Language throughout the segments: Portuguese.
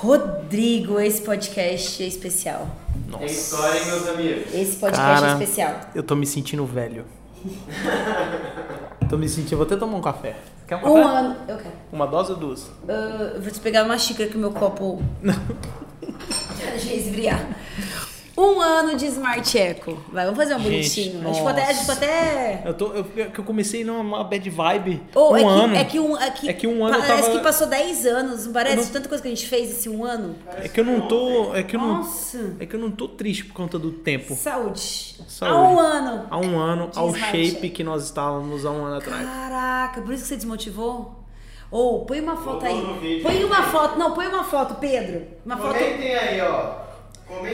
Rodrigo, esse podcast é especial. Tem história, hein, meus amigos? Esse podcast Cara, é especial. Eu tô me sentindo velho. tô me sentindo. Vou até tomar um café. Quer um café? Um ano. Eu quero. Uma dose ou duas? Ah, eu vou te pegar uma xícara que o meu copo. Deixa eu esfriar. Um ano de Smart Eco. Vai, vamos fazer um Gente, bonitinho. A gente ficou até. A gente ficou até... Eu, tô, eu, que eu comecei numa bad vibe. Ô, um é, que, ano. é que um, é que É que um ano parece tava- que passou 10 anos, não parece? Não- Tanta coisa que a gente fez esse um ano. É que eu não tô. É que eu não. Nossa. É que eu não tô triste por conta do tempo. Saúde. Saúde. Há um ano. Há um ano, De ao Smart shape que nós estávamos há um ano atrás. Caraca, por isso que você desmotivou? Ou põe uma foto Vou aí. Põe uma foto. Não, põe uma foto, Pedro. Uma foto. Comentem aí, ó.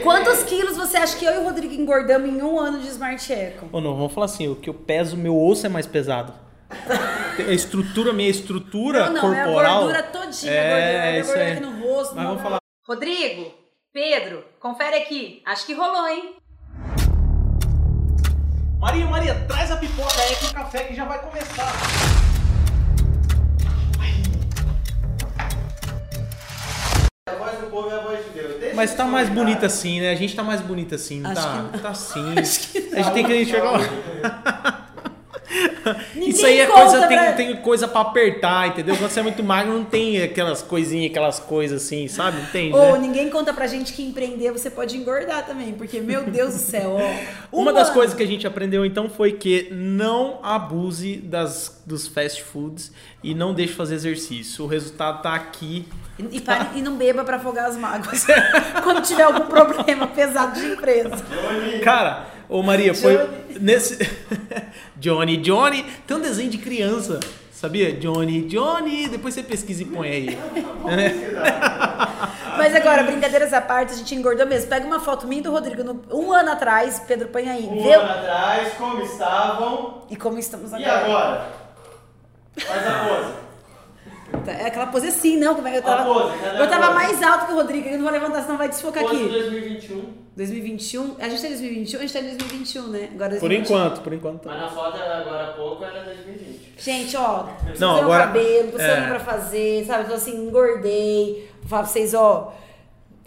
Quantos quilos você acha que eu e o Rodrigo engordamos em um ano de Smart Eco? Ou não, vamos falar assim, o que eu peso, meu osso é mais pesado. A estrutura, minha estrutura não, não, é a corporal. gordura todinha, é, gordura, é gordura aqui no rosto. Mas no- vamos falar. Rodrigo, Pedro, confere aqui. Acho que rolou, hein? Maria, Maria, traz a pipoca aí com o café que já vai começar. A voz do povo é a voz Mas tá mais bonita assim, né? A gente tá mais bonita assim, não Acho tá? que Tá sim. A gente tem que enxergar. Ninguém Isso aí é coisa, tem, pra- tem coisa pra apertar, entendeu? Quando você é muito magro, não tem aquelas coisinhas, aquelas coisas assim, sabe? Entende? Ou né? ninguém conta pra gente que empreender você pode engordar também, porque, meu Deus do céu, ó. Uma um das coisas que a gente aprendeu então foi que não abuse das, dos fast foods e não deixe fazer exercício. O resultado tá aqui. E, pare- e não beba pra afogar as mágoas. Quando tiver algum problema pesado de empresa. Cara, ô Maria, foi Johnny. nesse. Johnny, Johnny. Tem um desenho de criança, sabia? Johnny, Johnny. Depois você pesquisa e põe aí. Mas agora, brincadeiras à parte, a gente engordou mesmo. Pega uma foto minha e do Rodrigo no- um ano atrás, Pedro, põe aí. Um Vê ano atrás, como estavam. e como estamos E agora. agora? Faz a pose. É aquela pose assim, não. Como é que eu A tava? pose, eu tava pose? mais alto que o Rodrigo, eu não vou levantar, senão vai desfocar Pose aqui. 2021. 2021? A gente tá em 2021? A gente tá em 2021, né? Agora Por 2021. enquanto, por enquanto. Mas na foto agora há pouco era 2020. Gente, ó, Não, agora- o cabelo, tô é. pra fazer, sabe? Tô assim, engordei. Vou falar pra vocês, ó.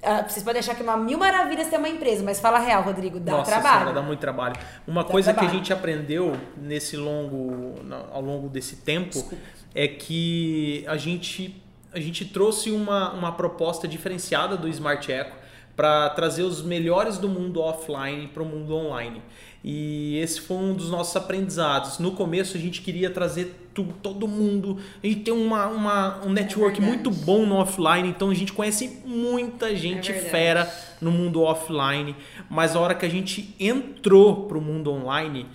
Ah, vocês podem achar que é uma mil maravilhas ter uma empresa, mas fala real, Rodrigo, dá Nossa trabalho. Senhora, dá muito trabalho. Uma Dá coisa que trabalho. a gente aprendeu nesse longo, ao longo desse tempo é que a gente, a gente trouxe uma, uma proposta diferenciada do Smart Eco para trazer os melhores do mundo offline para o mundo online. E esse foi um dos nossos aprendizados. No começo a gente queria trazer tu- todo mundo. A gente tem uma, uma- um network verdade. muito bom no offline, então a gente conhece muita gente É fera no mundo offline, mas a hora que a gente entrou pro mundo online,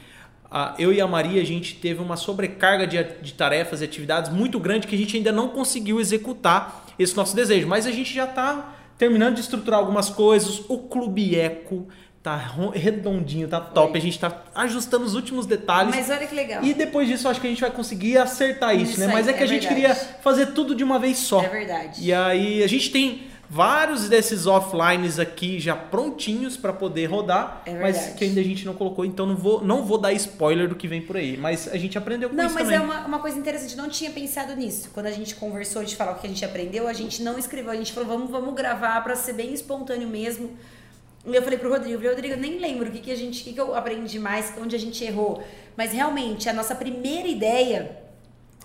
eu e a Maria, a gente teve uma sobrecarga de, de tarefas e atividades muito grande que a gente ainda não conseguiu executar esse nosso desejo, mas a gente já está terminando de estruturar algumas coisas, o Clube Eco tá redondinho, tá top, a gente tá ajustando os últimos detalhes. Mas olha que legal. E depois disso, acho que a gente vai conseguir acertar isso, Isso né? Mas é que é a gente verdade. queria fazer tudo de uma vez só. É verdade. E aí a gente tem vários desses offlines aqui já prontinhos para poder rodar, É mas que ainda a gente não colocou, então não vou, não vou dar spoiler do que vem por aí. Mas a gente aprendeu com Não, isso mas também. é uma, uma coisa interessante, não tinha pensado nisso. Quando a gente conversou de falar o que a gente aprendeu, a gente não escreveu, a gente falou, vamos, vamos gravar pra ser bem espontâneo mesmo. E eu falei pro Rodrigo, Rodrigo, eu nem lembro o que, que a gente, o que, que eu aprendi mais, onde a gente errou. Mas realmente, a nossa primeira ideia,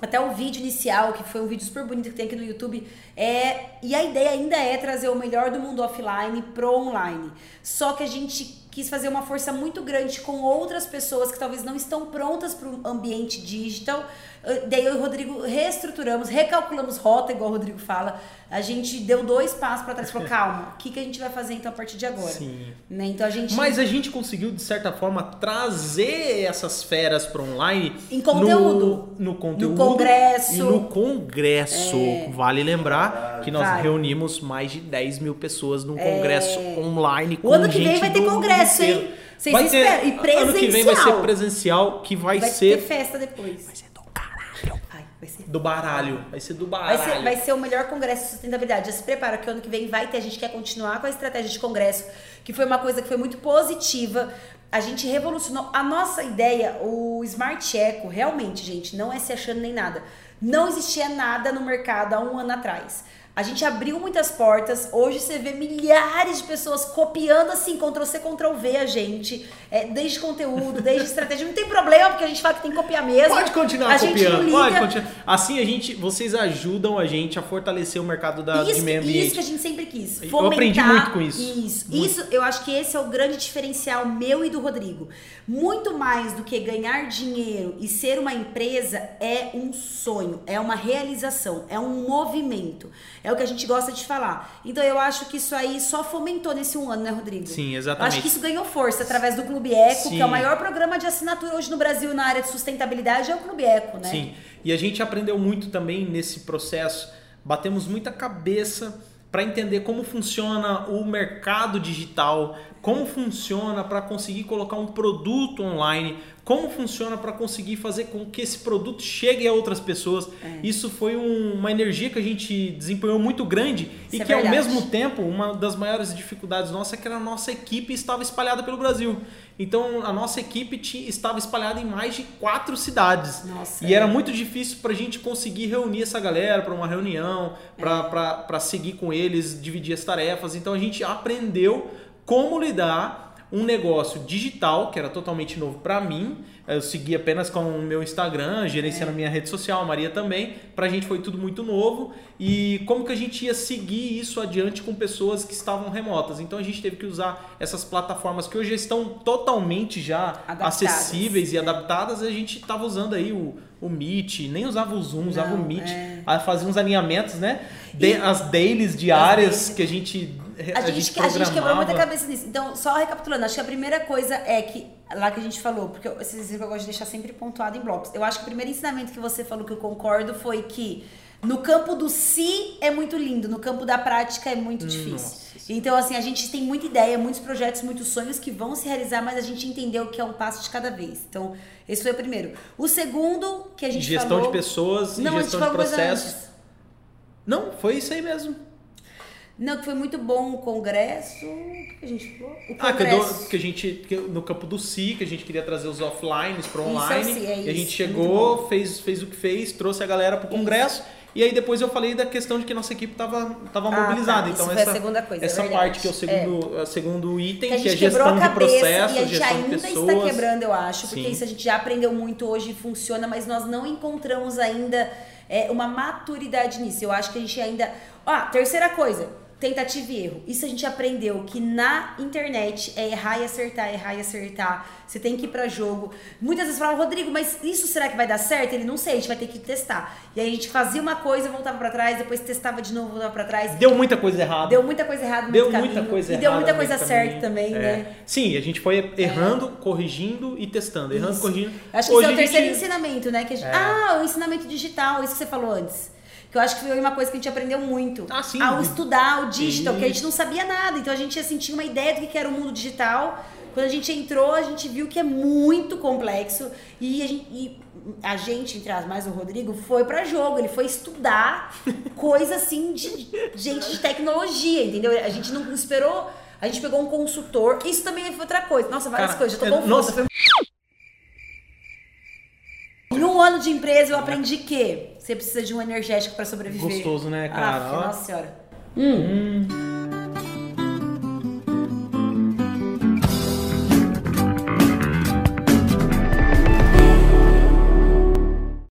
até o vídeo inicial, que foi um vídeo super bonito que tem aqui no YouTube, é. E a ideia ainda é trazer o melhor do mundo offline pro online. Só que a gente quis fazer uma força muito grande com outras pessoas que talvez não estão prontas para o ambiente digital. Eh, Daí eu e o Rodrigo reestruturamos, recalculamos rota, igual o Rodrigo fala. A gente deu dois passos para trás, falou, calma, o que, que a gente vai fazer então a partir de agora? Sim. Né? Então a gente. Mas a gente conseguiu, de certa forma, trazer essas feras para online Em conteúdo. No, no conteúdo. congresso. E no congresso. Vale lembrar que nós Vale. reunimos mais de 10 mil pessoas num congresso online. Com O ano que vem vai ter do congresso, hein? Vocês Vai ter- esperam. E Ano que vem vai ser presencial. presencial, que vai, vai ser ter festa depois. Vai ser do caralho. Ai, vai ser Do baralho. Vai ser do Vai baralho. ser, vai ser o melhor congresso de sustentabilidade. Já se prepara que ano que vem vai ter. A gente quer continuar com a estratégia de congresso, que foi uma coisa que foi muito positiva. A gente revolucionou. A nossa ideia, o Smart Eco, realmente, gente, não é se achando nem nada. Não existia nada no mercado há um ano atrás. A gente abriu muitas portas. Hoje você vê milhares de pessoas copiando assim, Ctrl C, Ctrl V a gente. É, desde conteúdo, desde estratégia. Não tem problema, porque a gente fala que tem que copiar mesmo. Pode continuar a copiando, pode continuar. Assim a gente, vocês ajudam a gente a fortalecer o mercado da, isso, de meio isso ambiente. que a gente sempre quis. Eu Fomentar aprendi muito com isso. Isso. Muito. Isso, eu acho que esse é o grande diferencial meu e do Rodrigo. Muito mais do que ganhar dinheiro e ser uma empresa é um sonho, é uma realização, é um movimento. É o que a gente gosta de falar. Então eu acho que isso aí só fomentou nesse um ano, né, Rodrigo? Sim, Eu exatamente. acho que isso ganhou força através do Clube Eco, Sim. que é o maior programa de assinatura hoje no Brasil na área de sustentabilidade, é o Clube Eco, né? Sim. E a gente aprendeu muito também nesse processo. Batemos muita cabeça para entender como funciona o mercado digital, como funciona para conseguir colocar um produto online, como funciona para conseguir fazer com que esse produto chegue a outras pessoas. É. Isso foi um- uma energia que a gente desempenhou muito grande e Isso é que ao verdade. mesmo tempo uma das maiores dificuldades nossa é que a nossa equipe estava espalhada pelo Brasil. Então a nossa equipe ti- estava espalhada em mais de quatro cidades. Nossa, e é. era muito difícil para a gente conseguir reunir essa galera para uma reunião, para seguir com eles, dividir as tarefas. Então a gente aprendeu como lidar um negócio digital, que era totalmente novo para mim. Eu segui apenas com o meu Instagram, gerenciando a minha rede social, a Maria também. Pra gente foi tudo muito novo. E como que a gente ia seguir isso adiante com pessoas que estavam remotas? Então a gente teve que usar essas plataformas que hoje estão totalmente já Adaptadas. acessíveis e adaptadas. A gente estava usando aí o, o Meet, nem usava o Zoom, usava Não, o Meet. é. Fazia uns alinhamentos, né? De- as dailies diárias dailies. que a gente A gente, a gente quebrou muita cabeça nisso. Então, só recapitulando, acho que a primeira coisa é que, lá que a gente falou, porque eu- que eu gosto de deixar sempre pontuado em blocos. Eu acho que o primeiro ensinamento que você falou que eu concordo foi que no campo do si é muito lindo, no campo da prática é muito difícil. Nossa. Então, assim, a gente tem muita ideia, muitos projetos, muitos sonhos que vão se realizar, mas a gente entendeu que é um passo de cada vez. Então, esse foi o primeiro. O segundo que a gente Gestão falou... de pessoas e a gente gestão de processos. Não, foi isso aí mesmo. Não, que foi muito bom o congresso. O que a gente falou? O Ah, que, eu dou- congresso. que a gente, que no campo do Si, que a gente queria trazer os offlines para Isso, online. sim, é e a gente isso, chegou, fez, fez o que fez, trouxe a galera pro congresso. E aí depois eu falei da questão de que nossa equipe tava, tava Ah, mobilizada. tá. então Isso foi a essa, segunda coisa, é essa verdade. parte que é o segundo, é segundo item, que a que, é gente quebrou gestão a de cabeça processos, e a gente gestão ainda de pessoas. está quebrando, eu acho, porque Sim. isso a gente já aprendeu muito hoje e funciona, mas nós não encontramos ainda é, uma maturidade nisso. Eu acho que a gente ainda. Ah, terceira coisa. Tentativa e erro. Isso a gente aprendeu que na internet é errar e acertar, errar e acertar. Você tem que ir pra jogo. Muitas vezes falavam, Rodrigo, mas isso será que vai dar certo? Ele não sei, a gente vai ter que testar. E aí a gente fazia uma coisa, voltava pra trás, depois testava de novo, voltava pra trás. Deu muita coisa errada. Deu muita coisa errada Deu do muita caminho. coisa E errada. deu muita coisa certa caminho. também, É. né? Sim, a gente foi errando, corrigindo e testando. Errando, Isso. corrigindo. Acho que Hoje esse é o terceiro gente- ensinamento, né? Que a gente- É. Ah, o ensinamento digital, isso que você falou antes. Que eu acho que foi uma coisa que a gente aprendeu muito. Ah, sim. Ao estudar o digital, que a gente não sabia nada. Então a gente assim, tinha uma ideia do que era o mundo digital. Quando a gente entrou, a gente viu que é muito complexo. E a gente, e a gente entre as mais o Rodrigo, foi pra jogo. Ele foi estudar coisa assim de gente de tecnologia, entendeu? A gente não esperou. A gente pegou um consultor. Isso também foi outra coisa. Nossa, várias Cara, coisas. Eu tô é- confusa. nossa. Foi em um ano de empresa eu aprendi que você precisa de um energético pra sobreviver. Gostoso, né, cara? Ah, Ó. nossa senhora. Hum.